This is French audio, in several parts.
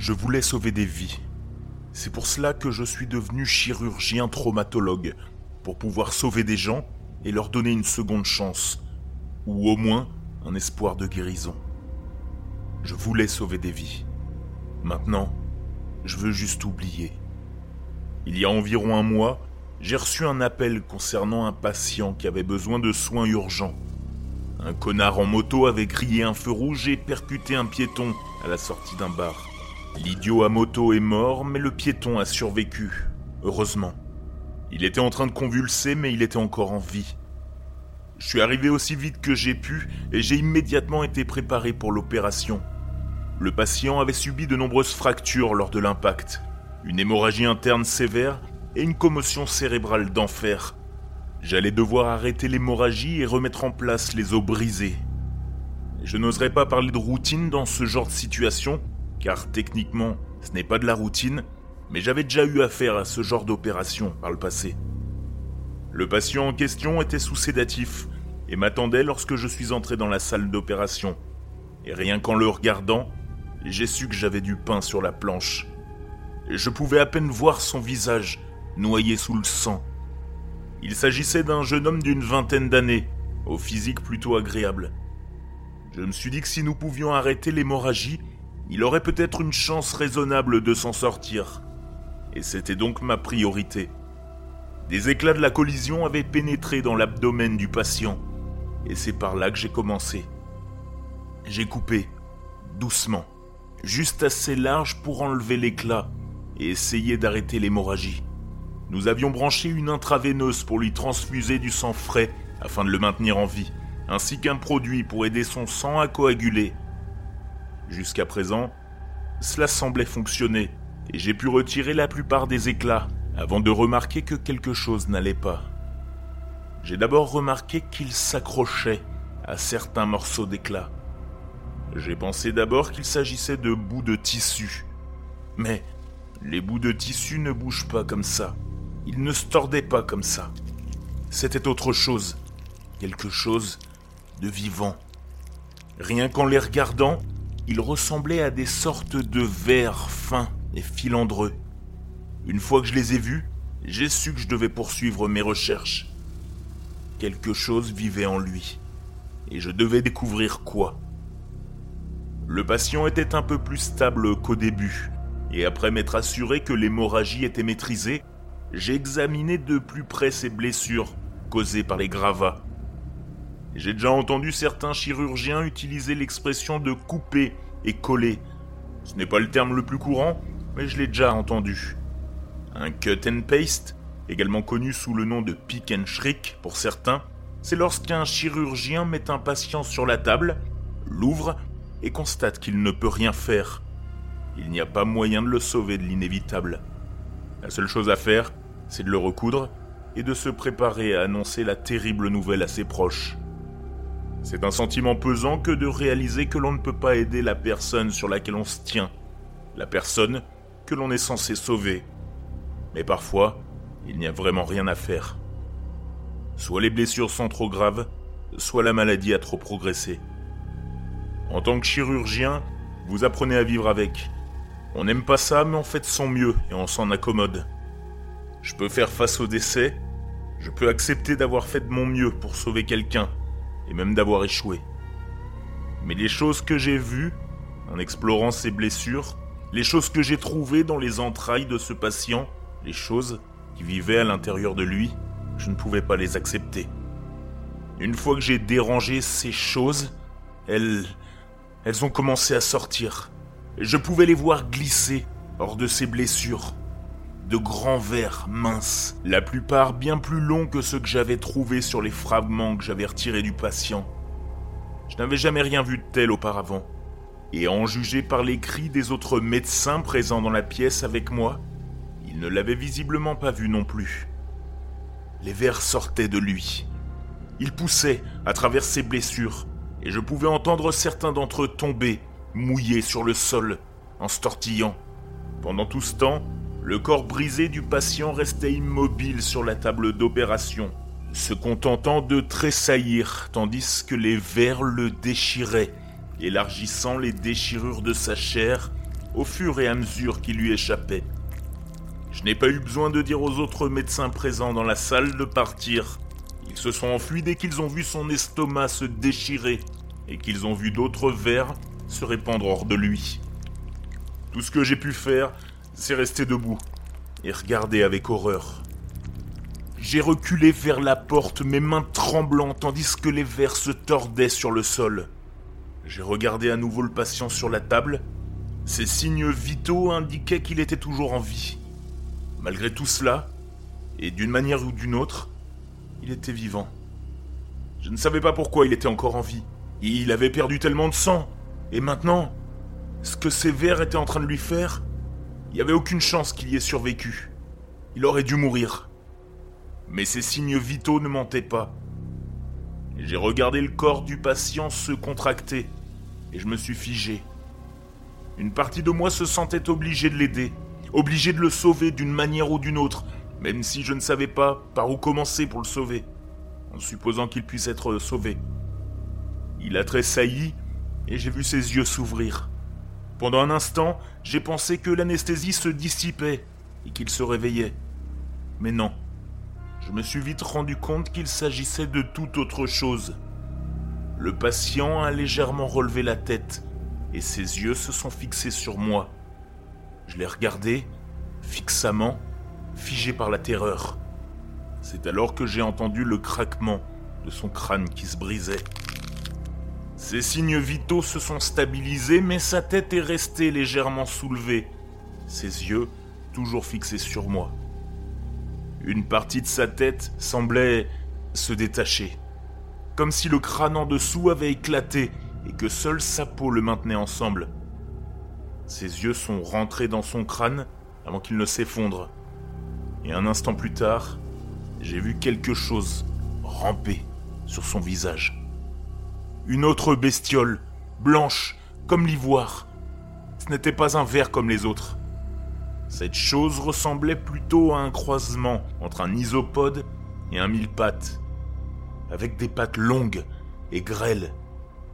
Je voulais sauver des vies. C'est pour cela que je suis devenu chirurgien traumatologue, pour pouvoir sauver des gens et leur donner une seconde chance, ou au moins un espoir de guérison. Je voulais sauver des vies. Maintenant, je veux juste oublier. Il y a environ un mois, j'ai reçu un appel concernant un patient qui avait besoin de soins urgents. Un connard en moto avait grillé un feu rouge et percuté un piéton à la sortie d'un bar. L'idiot à moto est mort, mais le piéton a survécu, heureusement. Il était en train de convulser, mais il était encore en vie. Je suis arrivé aussi vite que j'ai pu et j'ai immédiatement été préparé pour l'opération. Le patient avait subi de nombreuses fractures lors de l'impact, une hémorragie interne sévère et une commotion cérébrale d'enfer. J'allais devoir arrêter l'hémorragie et remettre en place les os brisés. Je n'oserais pas parler de routine dans ce genre de situation, car techniquement, ce n'est pas de la routine, mais j'avais déjà eu affaire à ce genre d'opération par le passé. Le patient en question était sous sédatif et m'attendait lorsque je suis entré dans la salle d'opération. Et rien qu'en le regardant, j'ai su que j'avais du pain sur la planche. Je pouvais à peine voir son visage, noyé sous le sang. Il s'agissait d'un jeune homme d'une vingtaine d'années, au physique plutôt agréable. Je me suis dit que si nous pouvions arrêter l'hémorragie, il aurait peut-être une chance raisonnable de s'en sortir. Et c'était donc ma priorité. Des éclats de la collision avaient pénétré dans l'abdomen du patient, et c'est par là que j'ai commencé. J'ai coupé, doucement juste assez large pour enlever l'éclat et essayer d'arrêter l'hémorragie. Nous avions branché une intraveineuse pour lui transfuser du sang frais afin de le maintenir en vie, ainsi qu'un produit pour aider son sang à coaguler. Jusqu'à présent, cela semblait fonctionner, et j'ai pu retirer la plupart des éclats avant de remarquer que quelque chose n'allait pas. J'ai d'abord remarqué qu'il s'accrochait à certains morceaux d'éclat. J'ai pensé d'abord qu'il s'agissait de bouts de tissu. Mais les bouts de tissu ne bougent pas comme ça. Ils ne se tordaient pas comme ça. C'était autre chose. Quelque chose de vivant. Rien qu'en les regardant, ils ressemblaient à des sortes de vers fins et filandreux. Une fois que je les ai vus, j'ai su que je devais poursuivre mes recherches. Quelque chose vivait en lui. Et je devais découvrir quoi. Le patient était un peu plus stable qu'au début, et après m'être assuré que l'hémorragie était maîtrisée, j'ai examiné de plus près ses blessures causées par les gravats. J'ai déjà entendu certains chirurgiens utiliser l'expression de couper et coller. Ce n'est pas le terme le plus courant, mais je l'ai déjà entendu. Un cut and paste, également connu sous le nom de pick and shriek pour certains, c'est lorsqu'un chirurgien met un patient sur la table, l'ouvre et constate qu'il ne peut rien faire. Il n'y a pas moyen de le sauver de l'inévitable. La seule chose à faire, c'est de le recoudre et de se préparer à annoncer la terrible nouvelle à ses proches. C'est un sentiment pesant que de réaliser que l'on ne peut pas aider la personne sur laquelle on se tient, la personne que l'on est censé sauver. Mais parfois, il n'y a vraiment rien à faire. Soit les blessures sont trop graves, soit la maladie a trop progressé. En tant que chirurgien, vous apprenez à vivre avec. On n'aime pas ça, mais on fait de son mieux et on s'en accommode. Je peux faire face au décès, je peux accepter d'avoir fait de mon mieux pour sauver quelqu'un, et même d'avoir échoué. Mais les choses que j'ai vues, en explorant ses blessures, les choses que j'ai trouvées dans les entrailles de ce patient, les choses qui vivaient à l'intérieur de lui, je ne pouvais pas les accepter. Une fois que j'ai dérangé ces choses, elles, elles ont commencé à sortir. Je pouvais les voir glisser hors de ces blessures. De grands vers minces, la plupart bien plus longs que ceux que j'avais trouvés sur les fragments que j'avais retirés du patient. Je n'avais jamais rien vu de tel auparavant. Et en juger par les cris des autres médecins présents dans la pièce avec moi, ils ne l'avaient visiblement pas vu non plus. Les vers sortaient de lui. Il poussait à travers ses blessures, et je pouvais entendre certains d'entre eux tomber, mouillés sur le sol, en se tortillant. Pendant tout ce temps, le corps brisé du patient restait immobile sur la table d'opération, se contentant de tressaillir tandis que les vers le déchiraient, élargissant les déchirures de sa chair au fur et à mesure qu'il lui échappait. Je n'ai pas eu besoin de dire aux autres médecins présents dans la salle de partir. Ils se sont enfuis dès qu'ils ont vu son estomac se déchirer et qu'ils ont vu d'autres vers se répandre hors de lui. Tout ce que j'ai pu faire, c'est rester debout et regarder avec horreur. J'ai reculé vers la porte, mes mains tremblant tandis que les vers se tordaient sur le sol. J'ai regardé à nouveau le patient sur la table. Ses signes vitaux indiquaient qu'il était toujours en vie. Malgré tout cela, et d'une manière ou d'une autre, il était vivant. Je ne savais pas pourquoi il était encore en vie. Il avait perdu tellement de sang. Et maintenant, ce que ces vers étaient en train de lui faire, il n'y avait aucune chance qu'il y ait survécu. Il aurait dû mourir. Mais ses signes vitaux ne mentaient pas. J'ai regardé le corps du patient se contracter et je me suis figé. Une partie de moi se sentait obligée de l'aider, obligée de le sauver d'une manière ou d'une autre, même si je ne savais pas par où commencer pour le sauver, en supposant qu'il puisse être sauvé. Il a tressailli et j'ai vu ses yeux s'ouvrir. Pendant un instant, j'ai pensé que l'anesthésie se dissipait et qu'il se réveillait. Mais non. Je me suis vite rendu compte qu'il s'agissait de toute autre chose. Le patient a légèrement relevé la tête et ses yeux se sont fixés sur moi. Je l'ai regardé, fixement, figé par la terreur. C'est alors que j'ai entendu le craquement de son crâne qui se brisait. Ses signes vitaux se sont stabilisés, mais sa tête est restée légèrement soulevée, ses yeux toujours fixés sur moi. Une partie de sa tête semblait se détacher, comme si le crâne en dessous avait éclaté et que seule sa peau le maintenait ensemble. Ses yeux sont rentrés dans son crâne avant qu'il ne s'effondre. Et un instant plus tard, j'ai vu quelque chose ramper sur son visage. Une autre bestiole, blanche, comme l'ivoire. Ce n'était pas un ver comme les autres. Cette chose ressemblait plutôt à un croisement entre un isopode et un mille pattes, avec des pattes longues et grêles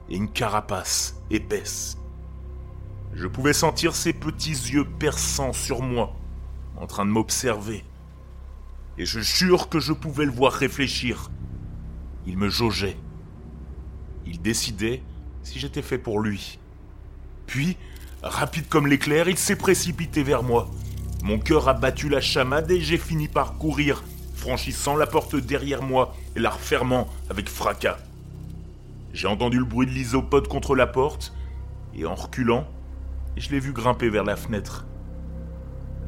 et une carapace épaisse. Je pouvais sentir ses petits yeux perçants sur moi, en train de m'observer. Et je jure que je pouvais le voir réfléchir. Il me jaugeait. Il décidait si j'étais fait pour lui. Puis, rapide comme l'éclair, il s'est précipité vers moi. Mon cœur a battu la chamade et j'ai fini par courir, franchissant la porte derrière moi et la refermant avec fracas. J'ai entendu le bruit de l'isopode contre la porte, et en reculant, je l'ai vu grimper vers la fenêtre.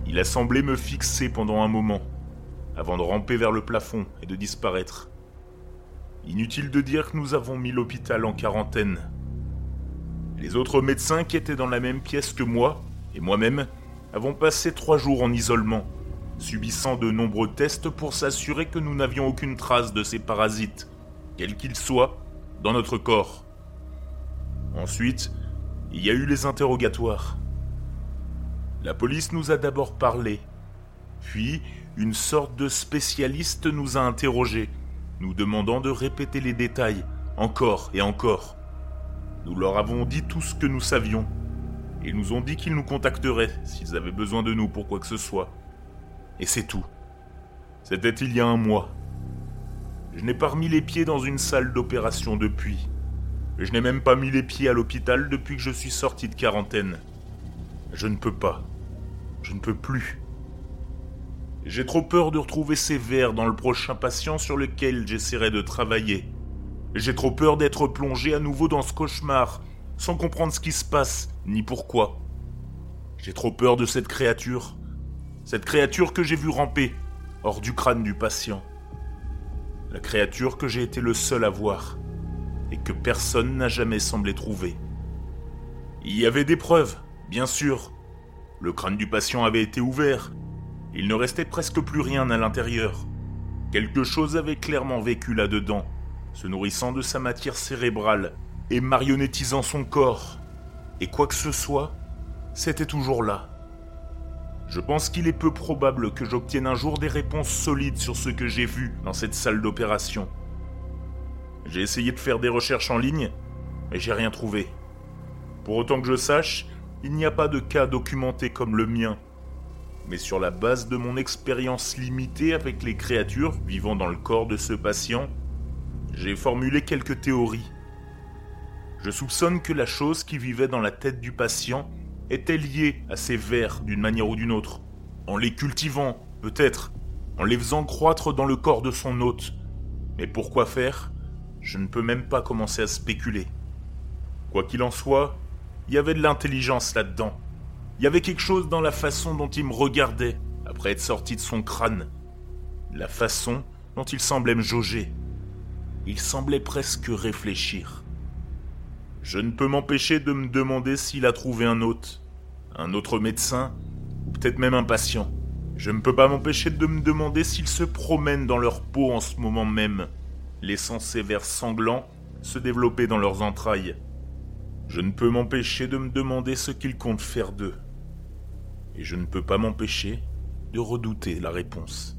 Il a semblé me fixer pendant un moment, avant de ramper vers le plafond et de disparaître. Inutile de dire que nous avons mis l'hôpital en quarantaine. Les autres médecins qui étaient dans la même pièce que moi, et moi-même, avons passé trois jours en isolement, subissant de nombreux tests pour s'assurer que nous n'avions aucune trace de ces parasites, quels qu'ils soient, dans notre corps. Ensuite, il y a eu les interrogatoires. La police nous a d'abord parlé, puis une sorte de spécialiste nous a interrogés nous demandant de répéter les détails, encore et encore. Nous leur avons dit tout ce que nous savions. Ils nous ont dit qu'ils nous contacteraient s'ils avaient besoin de nous pour quoi que ce soit. Et c'est tout. C'était il y a un mois. Je n'ai pas remis les pieds dans une salle d'opération depuis. Je n'ai même pas mis les pieds à l'hôpital depuis que je suis sorti de quarantaine. Je ne peux pas. Je ne peux plus. J'ai trop peur de retrouver ces vers dans le prochain patient sur lequel j'essaierai de travailler. J'ai trop peur d'être plongé à nouveau dans ce cauchemar, sans comprendre ce qui se passe, ni pourquoi. J'ai trop peur de cette créature. Cette créature que j'ai vue ramper, hors du crâne du patient. La créature que j'ai été le seul à voir, et que personne n'a jamais semblé trouver. Il y avait des preuves, bien sûr. Le crâne du patient avait été ouvert, il ne restait presque plus rien à l'intérieur. Quelque chose avait clairement vécu là-dedans, se nourrissant de sa matière cérébrale et marionnettisant son corps. Et quoi que ce soit, c'était toujours là. Je pense qu'il est peu probable que j'obtienne un jour des réponses solides sur ce que j'ai vu dans cette salle d'opération. J'ai essayé de faire des recherches en ligne, mais j'ai rien trouvé. Pour autant que je sache, il n'y a pas de cas documenté comme le mien. Mais sur la base de mon expérience limitée avec les créatures vivant dans le corps de ce patient, j'ai formulé quelques théories. Je soupçonne que la chose qui vivait dans la tête du patient était liée à ces vers d'une manière ou d'une autre. En les cultivant, peut-être, en les faisant croître dans le corps de son hôte. Mais pourquoi faire? Je ne peux même pas commencer à spéculer. Quoi qu'il en soit, il y avait de l'intelligence là-dedans. Il y avait quelque chose dans la façon dont il me regardait après être sorti de son crâne. La façon dont il semblait me jauger. Il semblait presque réfléchir. Je ne peux m'empêcher de me demander s'il a trouvé un hôte, un autre médecin, ou peut-être même un patient. Je ne peux pas m'empêcher de me demander s'ils se promènent dans leur peau en ce moment même, laissant ces vers sanglants se développer dans leurs entrailles. Je ne peux m'empêcher de me demander ce qu'ils comptent faire d'eux. Et je ne peux pas m'empêcher de redouter la réponse.